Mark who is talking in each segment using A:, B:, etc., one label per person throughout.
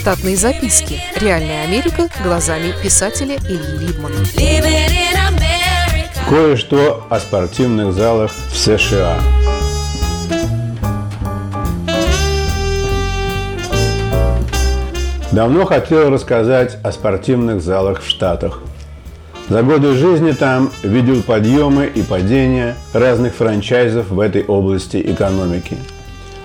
A: Штатные записки. Реальная Америка глазами писателя Ильи Либмана.
B: Кое-что о спортивных залах в США. Давно хотел рассказать о спортивных залах в Штатах. За годы жизни там видел подъемы и падения разных франчайзов в этой области экономики.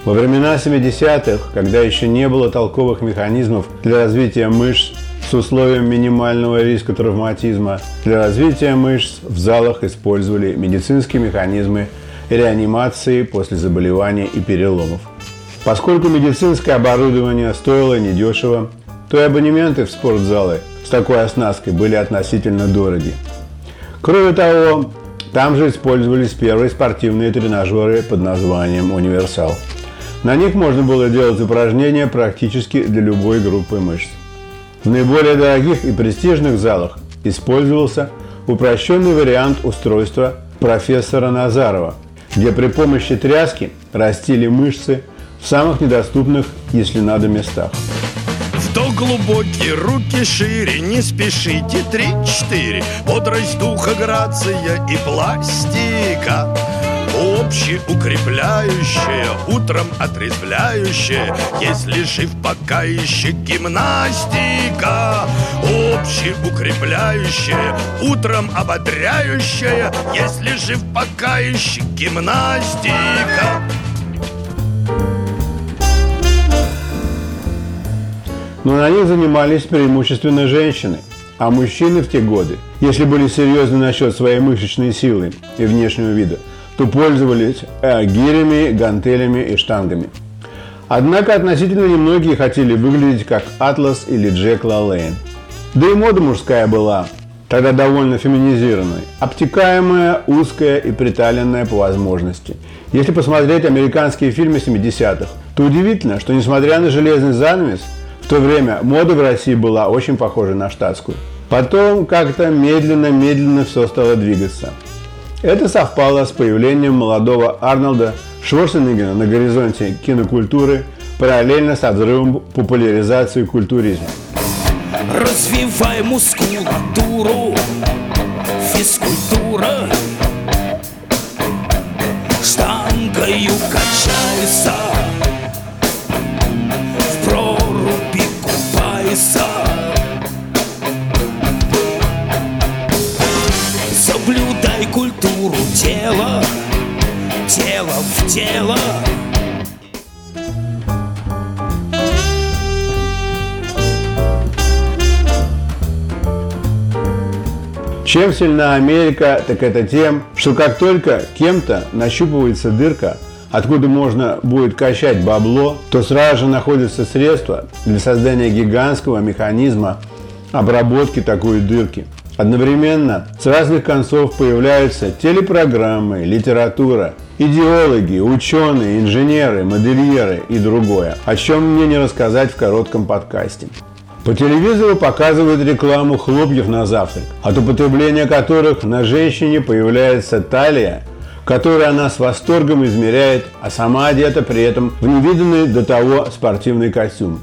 B: Во времена 70-х, когда еще не было толковых механизмов для развития мышц с условием минимального риска травматизма, для развития мышц в залах использовали медицинские механизмы реанимации после заболеваний и переломов. Поскольку медицинское оборудование стоило недешево, то и абонементы в спортзалы с такой оснасткой были относительно дороги. Кроме того, там же использовались первые спортивные тренажеры под названием «Универсал». На них можно было делать упражнения практически для любой группы мышц. В наиболее дорогих и престижных залах использовался упрощенный вариант устройства профессора Назарова, где при помощи тряски растили мышцы в самых недоступных, если надо, местах.
C: Вдох глубокий, руки шире, не спешите, три-четыре. Бодрость духа, грация и пластика общеукрепляющее, утром отрезвляющее, если жив пока еще гимнастика. Общеукрепляющее, утром ободряющее, если жив пока еще гимнастика.
B: Но на них занимались преимущественно женщины. А мужчины в те годы, если были серьезны насчет своей мышечной силы и внешнего вида, то пользовались э, гирями, гантелями и штангами. Однако относительно немногие хотели выглядеть как Атлас или Джек Лалейн. Да и мода мужская была тогда довольно феминизированной, обтекаемая, узкая и приталенная по возможности. Если посмотреть американские фильмы 70-х, то удивительно, что несмотря на железный занавес, в то время мода в России была очень похожа на штатскую. Потом как-то медленно-медленно все стало двигаться. Это совпало с появлением молодого Арнольда Шварценеггера на горизонте кинокультуры параллельно со взрывом популяризации культуризма.
D: Развивай мускулатуру, Культуру тела, тело в тело.
B: Чем сильна Америка, так это тем, что как только кем-то нащупывается дырка, откуда можно будет качать бабло, то сразу же находятся средства для создания гигантского механизма обработки такой дырки. Одновременно с разных концов появляются телепрограммы, литература, идеологи, ученые, инженеры, модельеры и другое, о чем мне не рассказать в коротком подкасте. По телевизору показывают рекламу хлопьев на завтрак, от употребления которых на женщине появляется талия, которую она с восторгом измеряет, а сама одета при этом в невиданный до того спортивный костюм.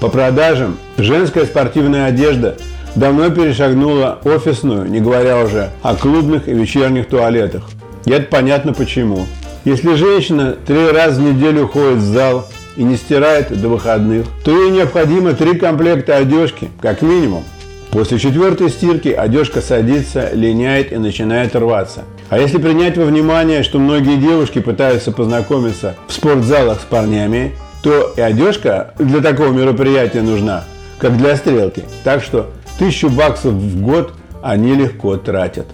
B: По продажам женская спортивная одежда давно перешагнула офисную, не говоря уже о клубных и вечерних туалетах. И это понятно почему. Если женщина три раза в неделю ходит в зал и не стирает до выходных, то ей необходимо три комплекта одежки, как минимум. После четвертой стирки одежка садится, линяет и начинает рваться. А если принять во внимание, что многие девушки пытаются познакомиться в спортзалах с парнями, то и одежка для такого мероприятия нужна, как для стрелки. Так что тысячу баксов в год они легко тратят.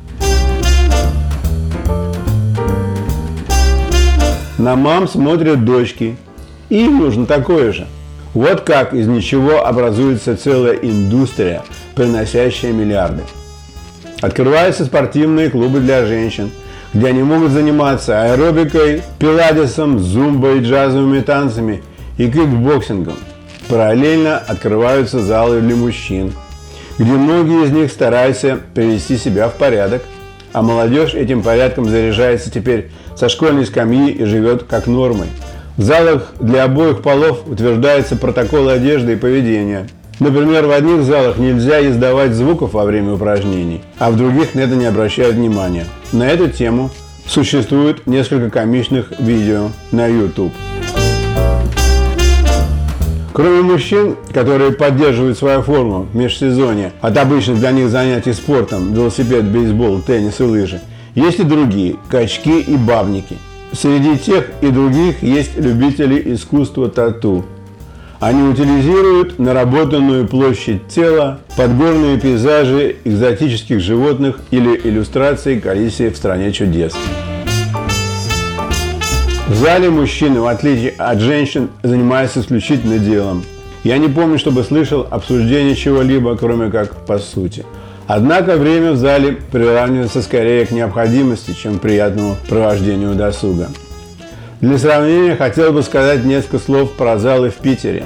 B: На мам смотрят дочки, им нужно такое же. Вот как из ничего образуется целая индустрия, приносящая миллиарды. Открываются спортивные клубы для женщин, где они могут заниматься аэробикой, пиладесом, зумбой, джазовыми танцами и кикбоксингом. Параллельно открываются залы для мужчин, где многие из них стараются привести себя в порядок, а молодежь этим порядком заряжается теперь со школьной скамьи и живет как нормой – В залах для обоих полов утверждаются протоколы одежды и поведения. Например, в одних залах нельзя издавать звуков во время упражнений, а в других на это не обращают внимания. На эту тему существует несколько комичных видео на YouTube. Кроме мужчин, которые поддерживают свою форму в межсезонье от обычных для них занятий спортом, велосипед, бейсбол, теннис и лыжи, есть и другие – качки и бабники. Среди тех и других есть любители искусства тату. Они утилизируют наработанную площадь тела, подгорные пейзажи экзотических животных или иллюстрации к Алисе в «Стране чудес». В зале мужчины, в отличие от женщин, занимаются исключительно делом. Я не помню, чтобы слышал обсуждение чего-либо, кроме как по сути. Однако время в зале приравнивается скорее к необходимости, чем к приятному провождению досуга. Для сравнения хотел бы сказать несколько слов про залы в Питере.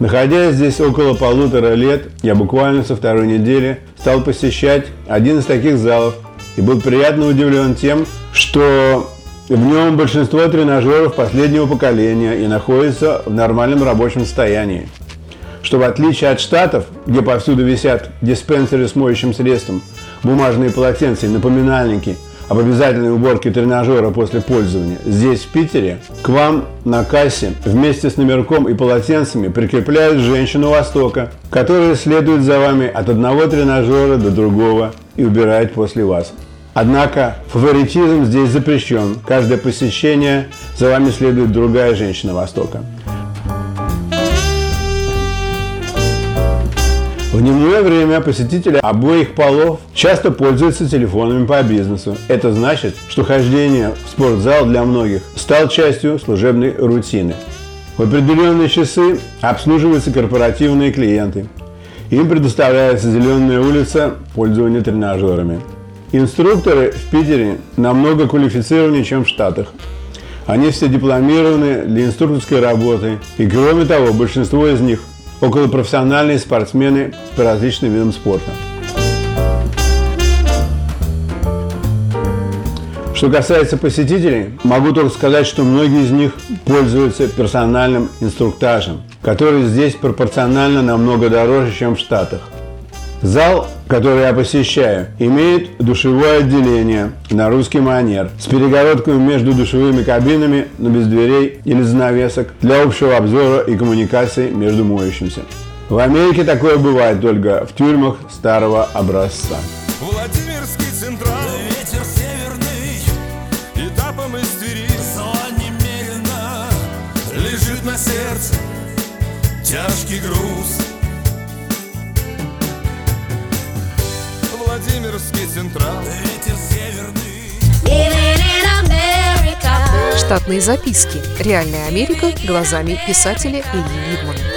B: Находясь здесь около полутора лет, я буквально со второй недели стал посещать один из таких залов и был приятно удивлен тем, что в нем большинство тренажеров последнего поколения и находится в нормальном рабочем состоянии. Что в отличие от Штатов, где повсюду висят диспенсеры с моющим средством, бумажные полотенца и напоминальники об обязательной уборке тренажера после пользования, здесь, в Питере, к вам на кассе вместе с номерком и полотенцами прикрепляют женщину Востока, которая следует за вами от одного тренажера до другого и убирает после вас. Однако фаворитизм здесь запрещен. Каждое посещение за вами следует другая женщина Востока. В дневное время посетители обоих полов часто пользуются телефонами по бизнесу. Это значит, что хождение в спортзал для многих стал частью служебной рутины. В определенные часы обслуживаются корпоративные клиенты. Им предоставляется зеленая улица пользования тренажерами. Инструкторы в Питере намного квалифицированнее, чем в Штатах. Они все дипломированы для инструкторской работы. И кроме того, большинство из них околопрофессиональные спортсмены по различным видам спорта. Что касается посетителей, могу только сказать, что многие из них пользуются персональным инструктажем, который здесь пропорционально намного дороже, чем в Штатах. Зал, который я посещаю, имеет душевое отделение на русский манер с перегородками между душевыми кабинами, но без дверей или занавесок для общего обзора и коммуникации между моющимся. В Америке такое бывает только в тюрьмах старого образца.
E: Владимирский центральный
D: Ветер северный
E: Этапом из двери
D: Зла немерено
E: Лежит на сердце Тяжкий груз Владимирский центральный
D: Ветер северный.
A: Штатные записки. Реальная Америка глазами писателя Ильи Либмана.